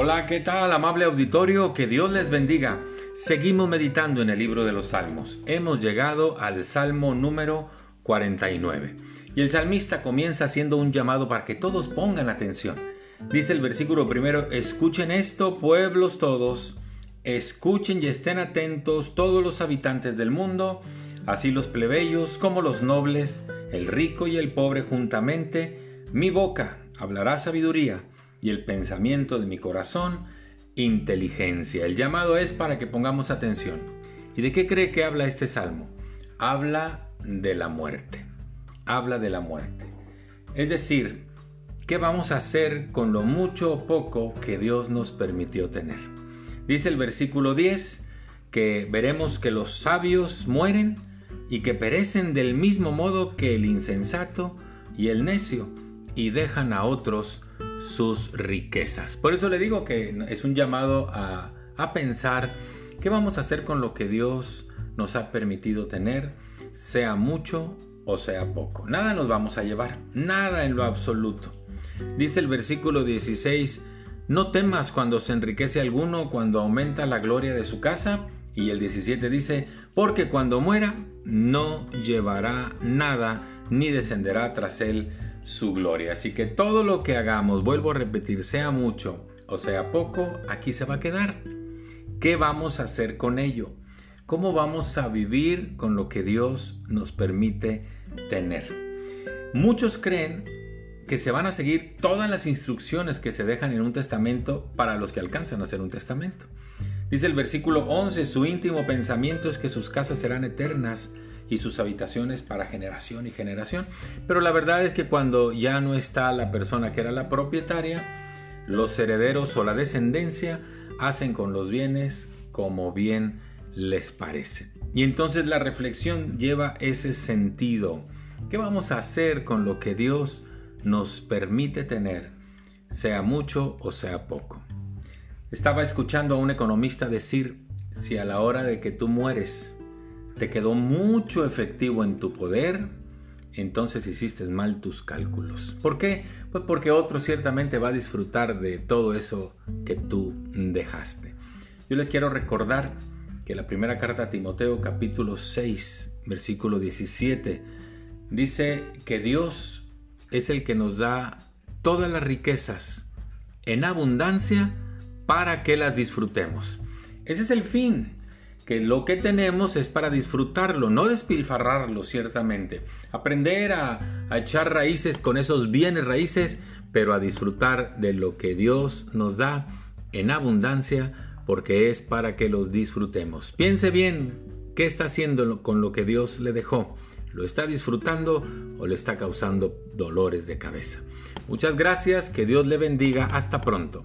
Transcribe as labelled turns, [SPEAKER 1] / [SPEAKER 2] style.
[SPEAKER 1] Hola, ¿qué tal, amable auditorio? Que Dios les bendiga. Seguimos meditando en el libro de los Salmos. Hemos llegado al Salmo número 49. Y el salmista comienza haciendo un llamado para que todos pongan atención. Dice el versículo primero, escuchen esto, pueblos todos, escuchen y estén atentos todos los habitantes del mundo, así los plebeyos como los nobles, el rico y el pobre juntamente, mi boca hablará sabiduría y el pensamiento de mi corazón, inteligencia. El llamado es para que pongamos atención. ¿Y de qué cree que habla este salmo? Habla de la muerte. Habla de la muerte. Es decir, ¿qué vamos a hacer con lo mucho o poco que Dios nos permitió tener? Dice el versículo 10 que veremos que los sabios mueren y que perecen del mismo modo que el insensato y el necio y dejan a otros sus riquezas. Por eso le digo que es un llamado a, a pensar qué vamos a hacer con lo que Dios nos ha permitido tener, sea mucho o sea poco. Nada nos vamos a llevar, nada en lo absoluto. Dice el versículo 16, no temas cuando se enriquece alguno, cuando aumenta la gloria de su casa. Y el 17 dice, porque cuando muera no llevará nada, ni descenderá tras él su gloria. Así que todo lo que hagamos, vuelvo a repetir, sea mucho o sea poco, aquí se va a quedar. ¿Qué vamos a hacer con ello? ¿Cómo vamos a vivir con lo que Dios nos permite tener? Muchos creen que se van a seguir todas las instrucciones que se dejan en un testamento para los que alcanzan a hacer un testamento. Dice el versículo 11, su íntimo pensamiento es que sus casas serán eternas y sus habitaciones para generación y generación. Pero la verdad es que cuando ya no está la persona que era la propietaria, los herederos o la descendencia hacen con los bienes como bien les parece. Y entonces la reflexión lleva ese sentido. ¿Qué vamos a hacer con lo que Dios nos permite tener, sea mucho o sea poco? Estaba escuchando a un economista decir, si a la hora de que tú mueres te quedó mucho efectivo en tu poder, entonces hiciste mal tus cálculos. ¿Por qué? Pues porque otro ciertamente va a disfrutar de todo eso que tú dejaste. Yo les quiero recordar que la primera carta a Timoteo capítulo 6 versículo 17 dice que Dios es el que nos da todas las riquezas en abundancia para que las disfrutemos. Ese es el fin que lo que tenemos es para disfrutarlo, no despilfarrarlo ciertamente. Aprender a, a, echar raíces con esos bienes raíces, pero a disfrutar de lo que Dios nos da en abundancia, porque es para que los disfrutemos. Piense bien qué está haciendo con lo que Dios le dejó. ¿Lo está disfrutando o le está causando dolores de cabeza? Muchas gracias, que Dios le bendiga, hasta pronto.